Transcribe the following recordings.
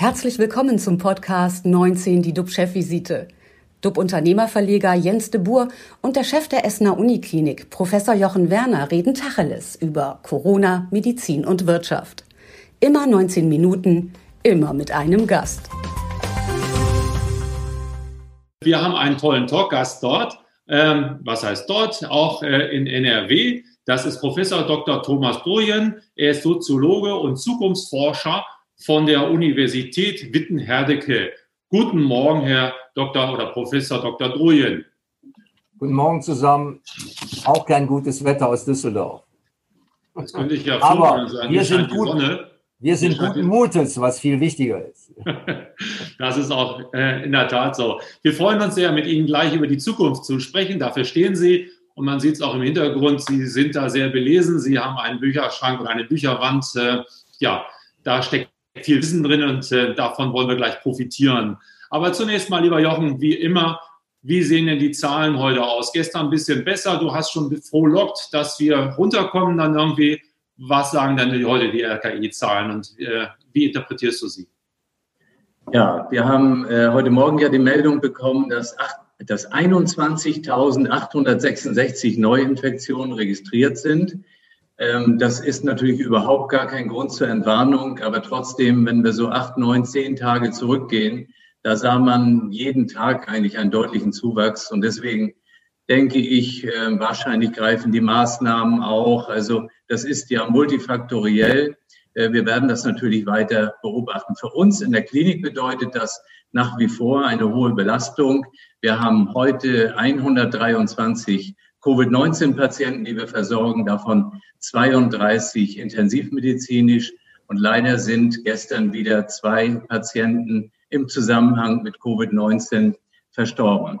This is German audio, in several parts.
Herzlich willkommen zum Podcast 19, die DUB-Chefvisite. DUB-Unternehmerverleger Jens de Boer und der Chef der Essener Uniklinik, Professor Jochen Werner, reden Tacheles über Corona, Medizin und Wirtschaft. Immer 19 Minuten, immer mit einem Gast. Wir haben einen tollen Talkgast dort. Ähm, was heißt dort? Auch äh, in NRW. Das ist Professor Dr. Thomas Doyen. Er ist Soziologe und Zukunftsforscher von der Universität Witten-Herdecke. Guten Morgen, Herr Dr. oder Professor Dr. Doyen. Guten Morgen zusammen. Auch kein gutes Wetter aus Düsseldorf. Das könnte ich ja Aber sein. wir sind, gut, wir sind guten Mutes, was viel wichtiger ist. das ist auch äh, in der Tat so. Wir freuen uns sehr, mit Ihnen gleich über die Zukunft zu sprechen. Dafür stehen Sie und man sieht es auch im Hintergrund. Sie sind da sehr belesen. Sie haben einen Bücherschrank oder eine Bücherwand. Äh, ja, da steckt viel Wissen drin und äh, davon wollen wir gleich profitieren. Aber zunächst mal, lieber Jochen, wie immer, wie sehen denn die Zahlen heute aus? Gestern ein bisschen besser. Du hast schon frohlockt, dass wir runterkommen dann irgendwie. Was sagen denn heute die RKI-Zahlen und äh, wie interpretierst du sie? Ja, wir haben äh, heute Morgen ja die Meldung bekommen, dass, dass 21.866 Neuinfektionen registriert sind. Ähm, das ist natürlich überhaupt gar kein Grund zur Entwarnung, aber trotzdem, wenn wir so acht, neun, zehn Tage zurückgehen, da sah man jeden Tag eigentlich einen deutlichen Zuwachs und deswegen denke ich, äh, wahrscheinlich greifen die Maßnahmen auch. Also das ist ja multifaktoriell. Äh, wir werden das natürlich weiter beobachten. Für uns in der Klinik bedeutet das nach wie vor eine hohe Belastung. Wir haben heute 123 Covid-19-Patienten, die wir versorgen, davon 32 intensivmedizinisch. Und leider sind gestern wieder zwei Patienten im Zusammenhang mit Covid-19 verstorben.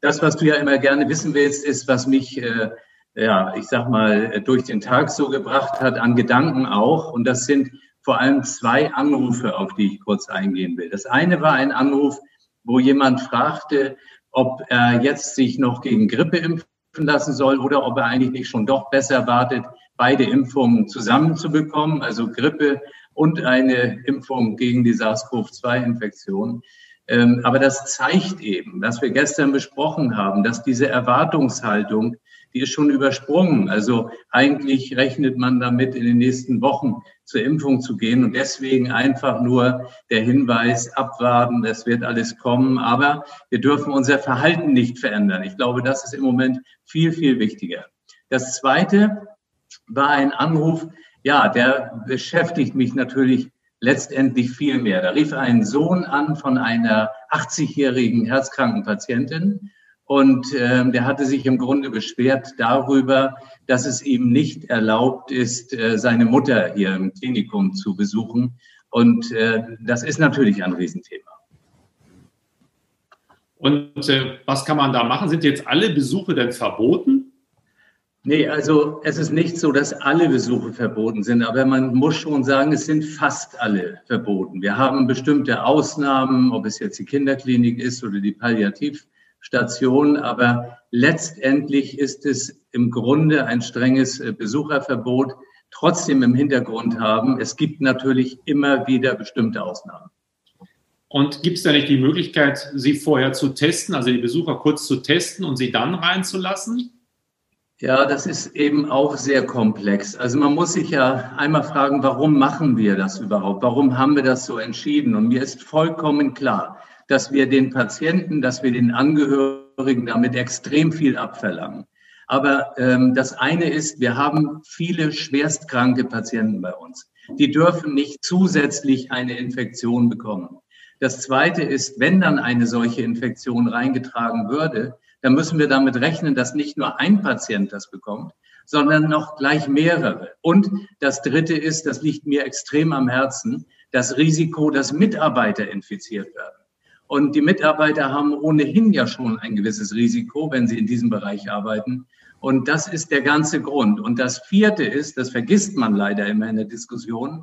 Das, was du ja immer gerne wissen willst, ist, was mich, äh, ja, ich sag mal, durch den Tag so gebracht hat, an Gedanken auch. Und das sind vor allem zwei Anrufe, auf die ich kurz eingehen will. Das eine war ein Anruf, wo jemand fragte, ob er jetzt sich noch gegen Grippe impfen lassen soll oder ob er eigentlich nicht schon doch besser wartet, beide Impfungen zusammenzubekommen, also Grippe und eine Impfung gegen die SARS-CoV-2-Infektion. Ähm, aber das zeigt eben, was wir gestern besprochen haben, dass diese Erwartungshaltung, die ist schon übersprungen. Also eigentlich rechnet man damit, in den nächsten Wochen zur Impfung zu gehen und deswegen einfach nur der Hinweis, abwarten, es wird alles kommen. Aber wir dürfen unser Verhalten nicht verändern. Ich glaube, das ist im Moment viel, viel wichtiger. Das Zweite war ein Anruf, ja, der beschäftigt mich natürlich letztendlich viel mehr. Da rief ein Sohn an von einer 80-jährigen herzkranken Patientin und äh, der hatte sich im Grunde beschwert darüber, dass es ihm nicht erlaubt ist, äh, seine Mutter hier im Klinikum zu besuchen. Und äh, das ist natürlich ein Riesenthema. Und äh, was kann man da machen? Sind jetzt alle Besuche denn verboten? Nee, also es ist nicht so, dass alle Besuche verboten sind, aber man muss schon sagen, es sind fast alle verboten. Wir haben bestimmte Ausnahmen, ob es jetzt die Kinderklinik ist oder die Palliativ. Station, aber letztendlich ist es im Grunde ein strenges äh, Besucherverbot, trotzdem im Hintergrund haben. Es gibt natürlich immer wieder bestimmte Ausnahmen. Und gibt es da nicht die Möglichkeit, sie vorher zu testen, also die Besucher kurz zu testen und sie dann reinzulassen? Ja, das ist eben auch sehr komplex. Also man muss sich ja einmal fragen, warum machen wir das überhaupt? Warum haben wir das so entschieden? Und mir ist vollkommen klar, dass wir den Patienten, dass wir den Angehörigen damit extrem viel abverlangen. Aber ähm, das eine ist, wir haben viele schwerstkranke Patienten bei uns. Die dürfen nicht zusätzlich eine Infektion bekommen. Das zweite ist, wenn dann eine solche Infektion reingetragen würde, dann müssen wir damit rechnen, dass nicht nur ein Patient das bekommt, sondern noch gleich mehrere. Und das dritte ist, das liegt mir extrem am Herzen, das Risiko, dass Mitarbeiter infiziert werden. Und die Mitarbeiter haben ohnehin ja schon ein gewisses Risiko, wenn sie in diesem Bereich arbeiten. Und das ist der ganze Grund. Und das vierte ist, das vergisst man leider immer in der Diskussion,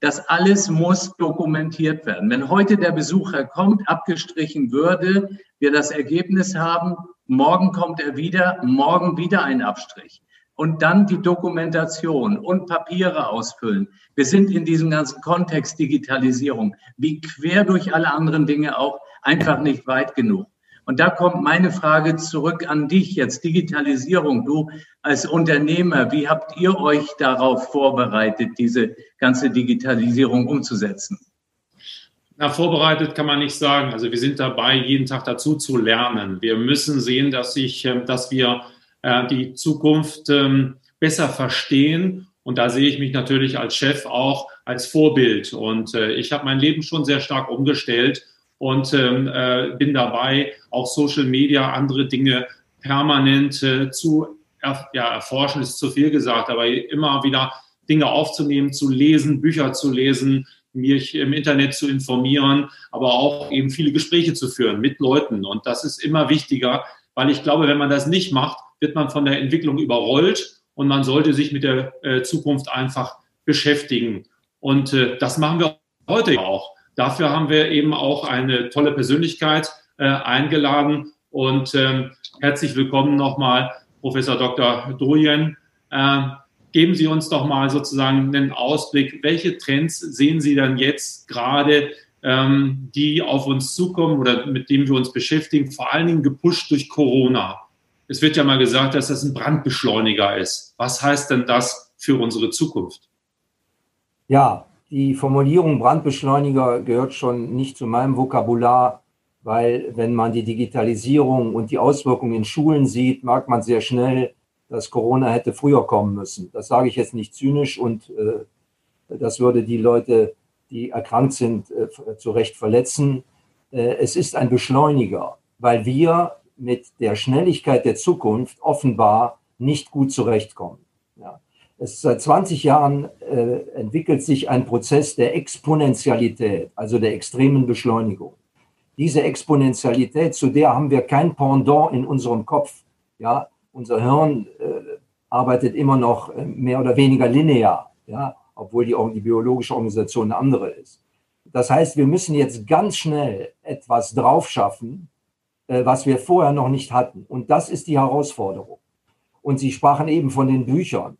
das alles muss dokumentiert werden. Wenn heute der Besucher kommt, abgestrichen würde, wir das Ergebnis haben, morgen kommt er wieder, morgen wieder ein Abstrich. Und dann die Dokumentation und Papiere ausfüllen. Wir sind in diesem ganzen Kontext Digitalisierung, wie quer durch alle anderen Dinge auch, einfach nicht weit genug. Und da kommt meine Frage zurück an dich jetzt. Digitalisierung, du als Unternehmer, wie habt ihr euch darauf vorbereitet, diese ganze Digitalisierung umzusetzen? Na, vorbereitet kann man nicht sagen. Also wir sind dabei, jeden Tag dazu zu lernen. Wir müssen sehen, dass, ich, ähm, dass wir äh, die Zukunft ähm, besser verstehen. Und da sehe ich mich natürlich als Chef auch als Vorbild. Und äh, ich habe mein Leben schon sehr stark umgestellt und ähm, äh, bin dabei, auch Social Media, andere Dinge permanent zu ja, erforschen, ist zu viel gesagt, aber immer wieder Dinge aufzunehmen, zu lesen, Bücher zu lesen, mich im Internet zu informieren, aber auch eben viele Gespräche zu führen mit Leuten. Und das ist immer wichtiger, weil ich glaube, wenn man das nicht macht, wird man von der Entwicklung überrollt und man sollte sich mit der äh, Zukunft einfach beschäftigen. Und äh, das machen wir heute auch. Dafür haben wir eben auch eine tolle Persönlichkeit äh, eingeladen und ähm, herzlich willkommen nochmal, Professor Dr. Doyen. Ähm, geben Sie uns doch mal sozusagen einen Ausblick. Welche Trends sehen Sie dann jetzt gerade, ähm, die auf uns zukommen oder mit denen wir uns beschäftigen, vor allen Dingen gepusht durch Corona? Es wird ja mal gesagt, dass das ein Brandbeschleuniger ist. Was heißt denn das für unsere Zukunft? Ja, die Formulierung Brandbeschleuniger gehört schon nicht zu meinem Vokabular, weil wenn man die Digitalisierung und die Auswirkungen in Schulen sieht, merkt man sehr schnell, dass Corona hätte früher kommen müssen. Das sage ich jetzt nicht zynisch und äh, das würde die Leute, die erkrankt sind, äh, zu Recht verletzen. Äh, es ist ein Beschleuniger, weil wir mit der Schnelligkeit der Zukunft offenbar nicht gut zurechtkommen. Ja. Es, seit 20 Jahren äh, entwickelt sich ein Prozess der Exponentialität, also der extremen Beschleunigung. Diese Exponentialität, zu der haben wir kein Pendant in unserem Kopf. Ja, unser Hirn äh, arbeitet immer noch äh, mehr oder weniger linear, ja, obwohl die, die biologische Organisation eine andere ist. Das heißt, wir müssen jetzt ganz schnell etwas drauf schaffen, was wir vorher noch nicht hatten. Und das ist die Herausforderung. Und Sie sprachen eben von den Büchern.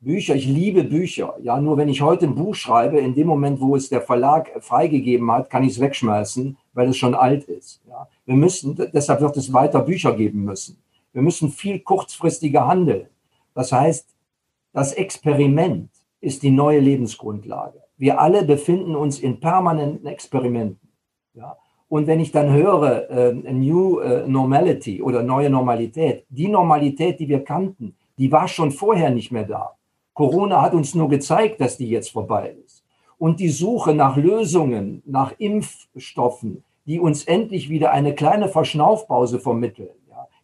Bücher, ich liebe Bücher. Ja, nur wenn ich heute ein Buch schreibe, in dem Moment, wo es der Verlag freigegeben hat, kann ich es wegschmeißen, weil es schon alt ist. Ja, wir müssen, deshalb wird es weiter Bücher geben müssen. Wir müssen viel kurzfristiger handeln. Das heißt, das Experiment ist die neue Lebensgrundlage. Wir alle befinden uns in permanenten Experimenten. Ja? Und wenn ich dann höre, äh, New äh, Normality oder neue Normalität, die Normalität, die wir kannten, die war schon vorher nicht mehr da. Corona hat uns nur gezeigt, dass die jetzt vorbei ist. Und die Suche nach Lösungen, nach Impfstoffen, die uns endlich wieder eine kleine Verschnaufpause vermitteln,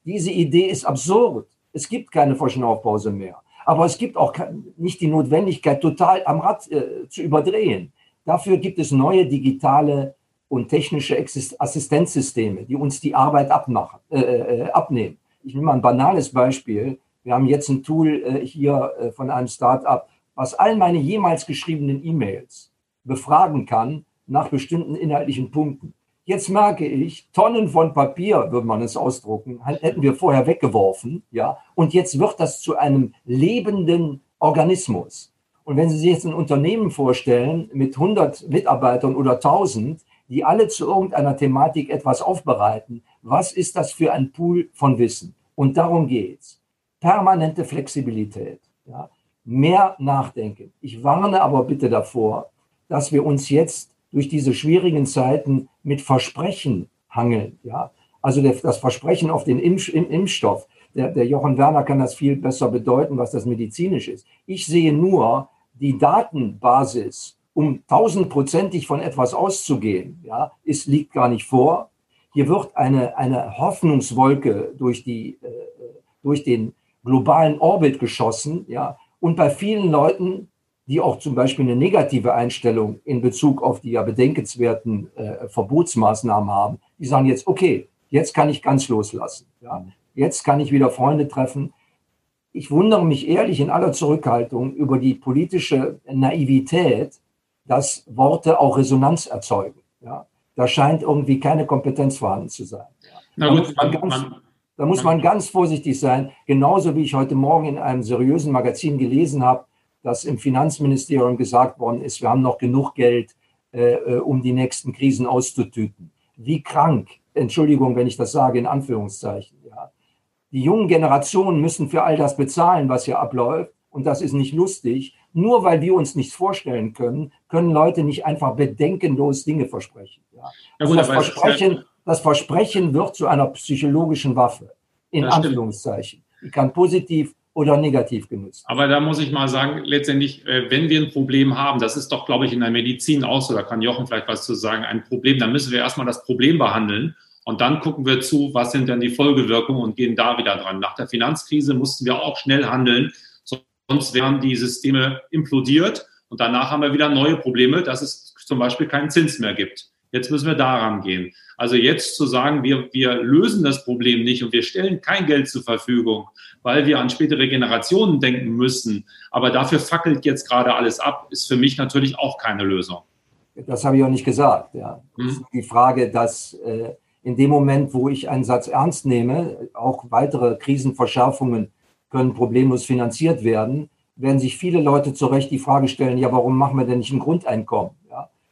diese Idee ist absurd. Es gibt keine Verschnaufpause mehr. Aber es gibt auch nicht die Notwendigkeit, total am Rad äh, zu überdrehen. Dafür gibt es neue digitale und technische Assistenzsysteme, die uns die Arbeit abmachen, äh, äh, abnehmen. Ich nehme mal ein banales Beispiel. Wir haben jetzt ein Tool äh, hier äh, von einem Startup, was all meine jemals geschriebenen E-Mails befragen kann nach bestimmten inhaltlichen Punkten. Jetzt merke ich, Tonnen von Papier, würde man es ausdrucken, hätten wir vorher weggeworfen, ja. Und jetzt wird das zu einem lebenden Organismus. Und wenn Sie sich jetzt ein Unternehmen vorstellen mit 100 Mitarbeitern oder 1000, die alle zu irgendeiner Thematik etwas aufbereiten, was ist das für ein Pool von Wissen? Und darum geht's. Permanente Flexibilität, ja. Mehr nachdenken. Ich warne aber bitte davor, dass wir uns jetzt durch diese schwierigen Zeiten mit Versprechen hangeln. Ja? Also der, das Versprechen auf den Impf, Impfstoff. Der, der Jochen Werner kann das viel besser bedeuten, was das medizinisch ist. Ich sehe nur die Datenbasis, um tausendprozentig von etwas auszugehen, ja, ist, liegt gar nicht vor. Hier wird eine, eine Hoffnungswolke durch, die, äh, durch den globalen Orbit geschossen, ja, und bei vielen Leuten die auch zum Beispiel eine negative Einstellung in Bezug auf die ja bedenkenswerten äh, Verbotsmaßnahmen haben, die sagen jetzt, okay, jetzt kann ich ganz loslassen. Ja? Jetzt kann ich wieder Freunde treffen. Ich wundere mich ehrlich in aller Zurückhaltung über die politische Naivität, dass Worte auch Resonanz erzeugen. Ja? Da scheint irgendwie keine Kompetenz vorhanden zu sein. Na gut, man, man, Da muss man ganz vorsichtig sein. Genauso wie ich heute Morgen in einem seriösen Magazin gelesen habe, dass im Finanzministerium gesagt worden ist, wir haben noch genug Geld, äh, äh um die nächsten Krisen auszutüten. Wie krank, Entschuldigung, wenn ich das sage, in Anführungszeichen. Ja. Die jungen Generationen müssen für all das bezahlen, was hier abläuft. Und das ist nicht lustig. Nur weil wir uns nichts vorstellen können, können Leute nicht einfach bedenkenlos Dinge versprechen. Ja. Ja, gut, das, Versprechen, das Versprechen wird zu einer psychologischen Waffe, in Anführungszeichen. Die kann positiv oder negativ genutzt. Aber da muss ich mal sagen, letztendlich, äh, wenn wir ein Problem haben, das ist doch, glaube ich, in der Medizin auch so, da kann Jochen vielleicht was zu sagen, ein Problem, dann müssen wir erstmal das Problem behandeln und dann gucken wir zu, was sind denn die Folgewirkungen und gehen da wieder dran. Nach der Finanzkrise mussten wir auch schnell handeln, sonst wären die Systeme implodiert und danach haben wir wieder neue Probleme, dass es zum Beispiel keinen Zins mehr gibt. Jetzt müssen wir daran gehen. Also jetzt zu sagen, wir, wir lösen das Problem nicht und wir stellen kein Geld zur Verfügung, weil wir an spätere Generationen denken müssen, aber dafür fackelt jetzt gerade alles ab, ist für mich natürlich auch keine Lösung. Das habe ich auch nicht gesagt. Ja. Hm. Die Frage, dass äh, in dem Moment, wo ich einen Satz ernst nehme, auch weitere Krisenverschärfungen können problemlos finanziert werden, werden sich viele Leute zu Recht die Frage stellen, ja, warum machen wir denn nicht ein Grundeinkommen?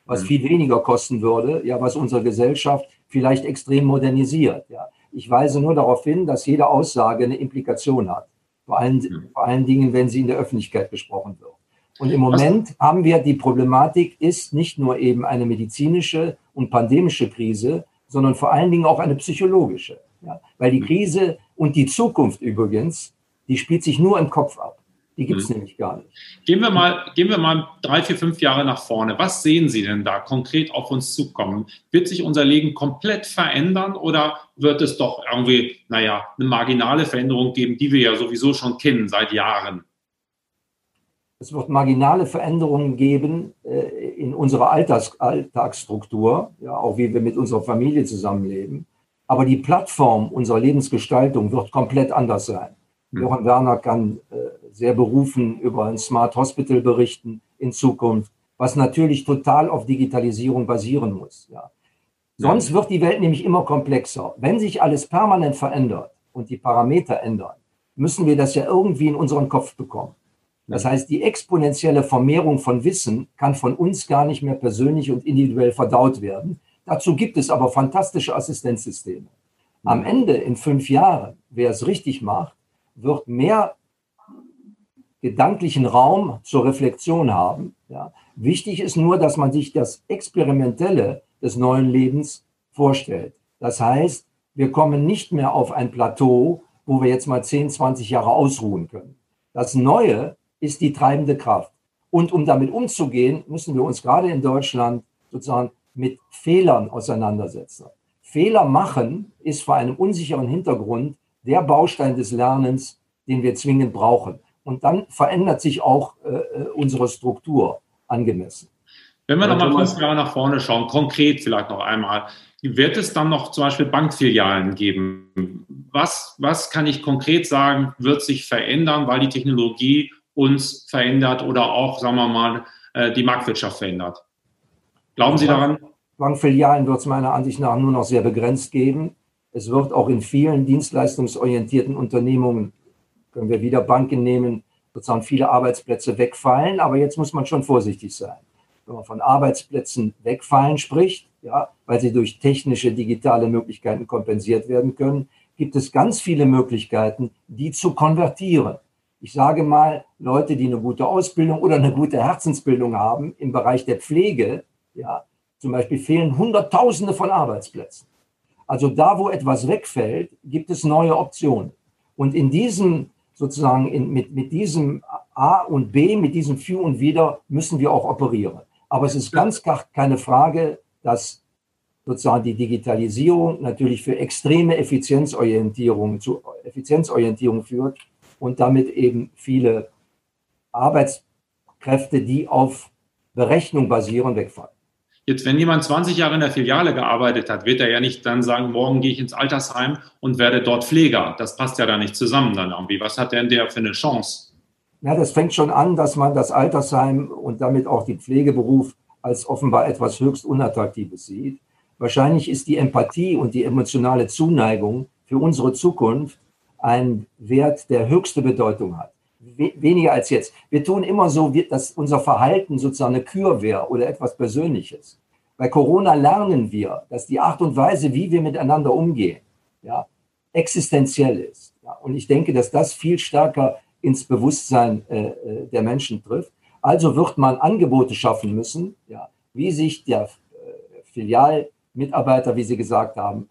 was mhm. viel weniger kosten würde, ja, was unsere Gesellschaft vielleicht extrem modernisiert. Ja. Ich weise nur darauf hin, dass jede Aussage eine Implikation hat. Vor allen, mhm. vor allen Dingen, wenn sie in der Öffentlichkeit besprochen wird. Und im Moment haben wir die Problematik, ist nicht nur eben eine medizinische und pandemische Krise, sondern vor allen Dingen auch eine psychologische. Ja. Weil die mhm. Krise und die Zukunft übrigens, die spielt sich nur im Kopf ab. Die gibt es mhm. nämlich gar nicht. Gehen wir, mal, gehen wir mal drei, vier, fünf Jahre nach vorne. Was sehen Sie denn da konkret auf uns zukommen? Wird sich unser Leben komplett verändern oder wird es doch irgendwie, naja, eine marginale Veränderung geben, die wir ja sowieso schon kennen seit Jahren? Es wird marginale Veränderungen geben äh, in unserer Alltags Alltagsstruktur, ja, auch wie wir mit unserer Familie zusammenleben. Aber die Plattform unserer Lebensgestaltung wird komplett anders sein. Hm. Johann Werner kann äh, sehr berufen über ein Smart Hospital berichten in Zukunft, was natürlich total auf Digitalisierung basieren muss. Ja. Sonst wird die Welt nämlich immer komplexer. Wenn sich alles permanent verändert und die Parameter ändern, müssen wir das ja irgendwie in unseren Kopf bekommen. Das heißt, die exponentielle Vermehrung von Wissen kann von uns gar nicht mehr persönlich und individuell verdaut werden. Dazu gibt es aber fantastische Assistenzsysteme. Am Ende in fünf Jahren, wer es richtig macht, wird mehr gedanklichen Raum zur Reflexion haben. Ja. Wichtig ist nur, dass man sich das Experimentelle des neuen Lebens vorstellt. Das heißt, wir kommen nicht mehr auf ein Plateau, wo wir jetzt mal 10, 20 Jahre ausruhen können. Das Neue ist die treibende Kraft. Und um damit umzugehen, müssen wir uns gerade in Deutschland sozusagen mit Fehlern auseinandersetzen. Fehler machen ist vor einem unsicheren Hintergrund der Baustein des Lernens, den wir zwingend brauchen. Und dann verändert sich auch äh, äh unsere Struktur angemessen. Wenn wir nochmal fünf Jahre nach vorne schauen, konkret vielleicht noch einmal, wird es dann noch zum Beispiel Bankfilialen geben? Was, was kann ich konkret sagen, wird sich verändern, weil die Technologie uns verändert oder auch, sagen wir mal, äh, die Marktwirtschaft verändert? Glauben Sie daran? Bankfilialen wird es meiner Ansicht nach nur noch sehr begrenzt geben. Es wird auch in vielen dienstleistungsorientierten Unternehmungen können wir wieder Banken nehmen, sozusagen viele Arbeitsplätze wegfallen. Aber jetzt muss man schon vorsichtig sein. Wenn man von Arbeitsplätzen wegfallen spricht, ja, weil sie durch technische, digitale Möglichkeiten kompensiert werden können, gibt es ganz viele Möglichkeiten, die zu konvertieren. Ich sage mal, Leute, die eine gute Ausbildung oder eine gute Herzensbildung haben im Bereich der Pflege, ja, zum Beispiel fehlen Hunderttausende von Arbeitsplätzen. Also da, wo etwas wegfällt, gibt es neue Optionen. Und in diesem sozusagen in, mit, mit diesem A und B, mit diesem Für und Wider müssen wir auch operieren. Aber es ist ganz keine Frage, dass sozusagen die Digitalisierung natürlich für extreme Effizienzorientierung zu Effizienzorientierung führt und damit eben viele Arbeitskräfte, die auf Berechnung basieren, wegfallen. Jetzt, wenn jemand 20 Jahre in der Filiale gearbeitet hat, wird er ja nicht dann sagen, morgen gehe ich ins Altersheim und werde dort Pfleger. Das passt ja da nicht zusammen dann irgendwie. Was hat denn der für eine Chance? Ja, das fängt schon an, dass man das Altersheim und damit auch den Pflegeberuf als offenbar etwas höchst Unattraktives sieht. Wahrscheinlich ist die Empathie und die emotionale Zuneigung für unsere Zukunft ein Wert, der höchste Bedeutung hat. Weniger als jetzt. Wir tun immer so, dass unser Verhalten sozusagen eine Kür wäre oder etwas Persönliches. Bei Corona lernen wir, dass die Art und Weise, wie wir miteinander umgehen, ja, existenziell ist. Ja, und ich denke, dass das viel stärker ins Bewusstsein äh, äh der Menschen trifft. Also wird man Angebote schaffen müssen, ja, wie sich der äh, Filialmitarbeiter, wie Sie gesagt haben,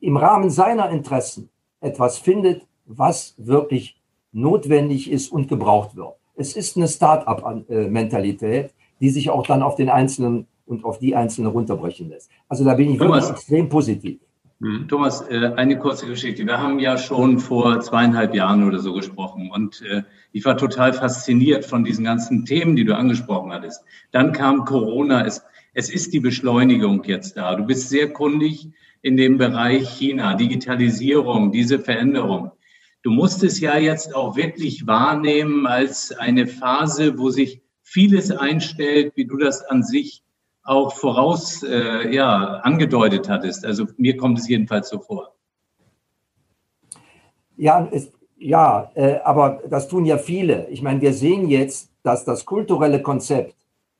im Rahmen seiner Interessen etwas findet, was wirklich notwendig ist und gebraucht wird. Es ist eine Start-up-Mentalität, die sich auch dann auf den Einzelnen und auf die Einzelnen runterbrechen lässt. Also da bin ich Thomas, wirklich extrem positiv. Hm. Thomas, äh, eine kurze Geschichte. Wir haben ja schon vor zweieinhalb Jahren oder so gesprochen und äh, ich war total fasziniert von diesen ganzen Themen, die du angesprochen hattest. Dann kam Corona. Es, es ist die Beschleunigung jetzt da. Du bist sehr kundig in dem Bereich China, Digitalisierung, diese Veränderung. Du musst es ja jetzt auch wirklich wahrnehmen als eine Phase, wo sich vieles einstellt, wie du das an sich auch voraus äh, ja, angedeutet hattest. Also mir kommt es jedenfalls so vor. Ja, es, ja äh, aber das tun ja viele. Ich meine, wir sehen jetzt, dass das kulturelle Konzept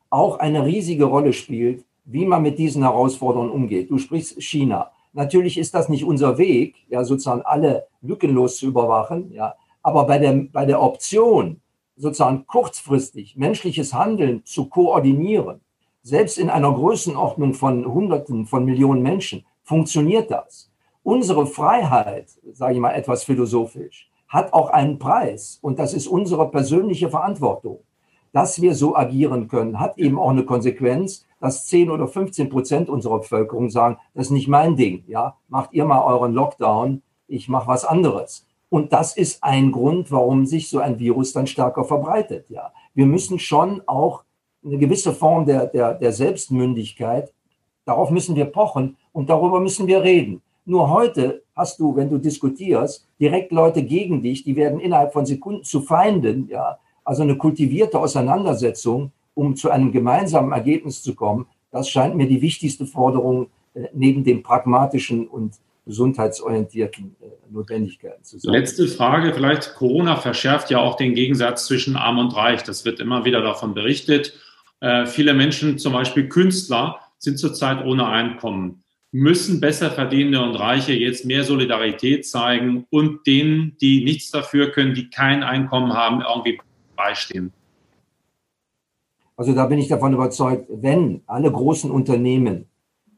auch eine riesige Rolle spielt, wie man mit diesen Herausforderungen umgeht. Du sprichst China. Natürlich ist das nicht unser Weg, ja, sozusagen alle lückenlos zu überwachen, ja. Aber bei der, bei der Option, sozusagen kurzfristig menschliches Handeln zu koordinieren, selbst in einer Größenordnung von Hunderten von Millionen Menschen, funktioniert das. Unsere Freiheit, sage ich mal etwas philosophisch, hat auch einen Preis und das ist unsere persönliche Verantwortung. Dass wir so agieren können, hat eben auch eine Konsequenz, dass 10 oder 15 Prozent unserer Bevölkerung sagen, das ist nicht mein Ding, ja, macht ihr mal euren Lockdown, ich mache was anderes. Und das ist ein Grund, warum sich so ein Virus dann stärker verbreitet, ja. Wir müssen schon auch eine gewisse Form der, der, der Selbstmündigkeit, darauf müssen wir pochen und darüber müssen wir reden. Nur heute hast du, wenn du diskutierst, direkt Leute gegen dich, die werden innerhalb von Sekunden zu Feinden, ja. Also eine kultivierte Auseinandersetzung um zu einem gemeinsamen Ergebnis zu kommen, das scheint mir die wichtigste Forderung äh, neben den pragmatischen und gesundheitsorientierten äh, Notwendigkeiten zu sein. Letzte Frage, vielleicht Corona verschärft ja auch den Gegensatz zwischen Arm und Reich. Das wird immer wieder davon berichtet. Äh, viele Menschen, zum Beispiel Künstler, sind zurzeit ohne Einkommen. Müssen besser verdienende und Reiche jetzt mehr Solidarität zeigen und denen, die nichts dafür können, die kein Einkommen haben, irgendwie beistehen? Also da bin ich davon überzeugt, wenn alle großen Unternehmen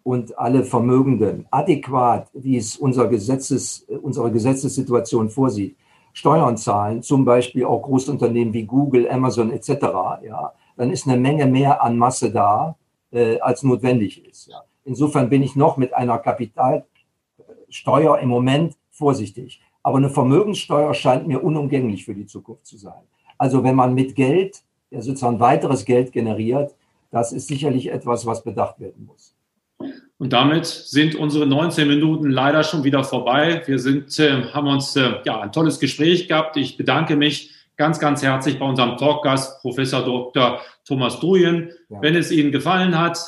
und alle Vermögenden adäquat, wie es unser Gesetzes, unsere Gesetzessituation vorsieht, Steuern zahlen, zum Beispiel auch Großunternehmen wie Google, Amazon etc., ja, dann ist eine Menge mehr an Masse da, äh, als notwendig ist. Ja. Insofern bin ich noch mit einer Kapitalsteuer im Moment vorsichtig. Aber eine Vermögenssteuer scheint mir unumgänglich für die Zukunft zu sein. Also wenn man mit Geld sozusagen weiteres Geld generiert, das ist sicherlich etwas, was bedacht werden muss. Und damit sind unsere 19 Minuten leider schon wieder vorbei. Wir sind, äh, haben uns äh, ja, ein tolles Gespräch gehabt. Ich bedanke mich ganz, ganz herzlich bei unserem Talkgast, Professor Dr. Thomas Druyen. Ja. Wenn es Ihnen gefallen hat,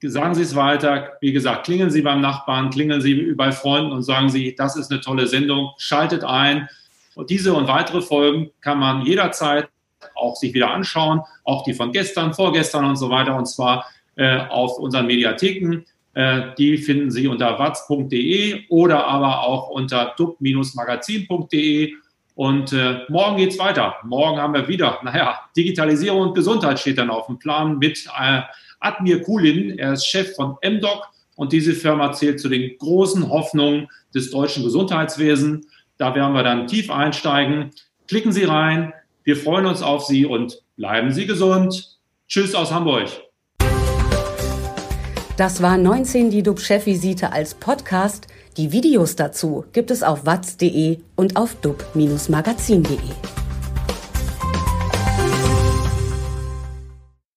sagen Sie es weiter. Wie gesagt, klingeln Sie beim Nachbarn, klingeln Sie bei Freunden und sagen Sie, das ist eine tolle Sendung. Schaltet ein. Und diese und weitere Folgen kann man jederzeit auch sich wieder anschauen, auch die von gestern, vorgestern und so weiter, und zwar äh, auf unseren Mediatheken. Äh, die finden Sie unter watz.de oder aber auch unter dub-magazin.de. Und äh, morgen geht's weiter. Morgen haben wir wieder, naja, Digitalisierung und Gesundheit steht dann auf dem Plan mit äh, Admir Kulin. Er ist Chef von MDoc und diese Firma zählt zu den großen Hoffnungen des deutschen Gesundheitswesens. Da werden wir dann tief einsteigen. Klicken Sie rein, wir freuen uns auf Sie und bleiben Sie gesund. Tschüss aus Hamburg. Das war 19 die DUB-Chefvisite als Podcast. Die Videos dazu gibt es auf watz.de und auf dub-magazin.de.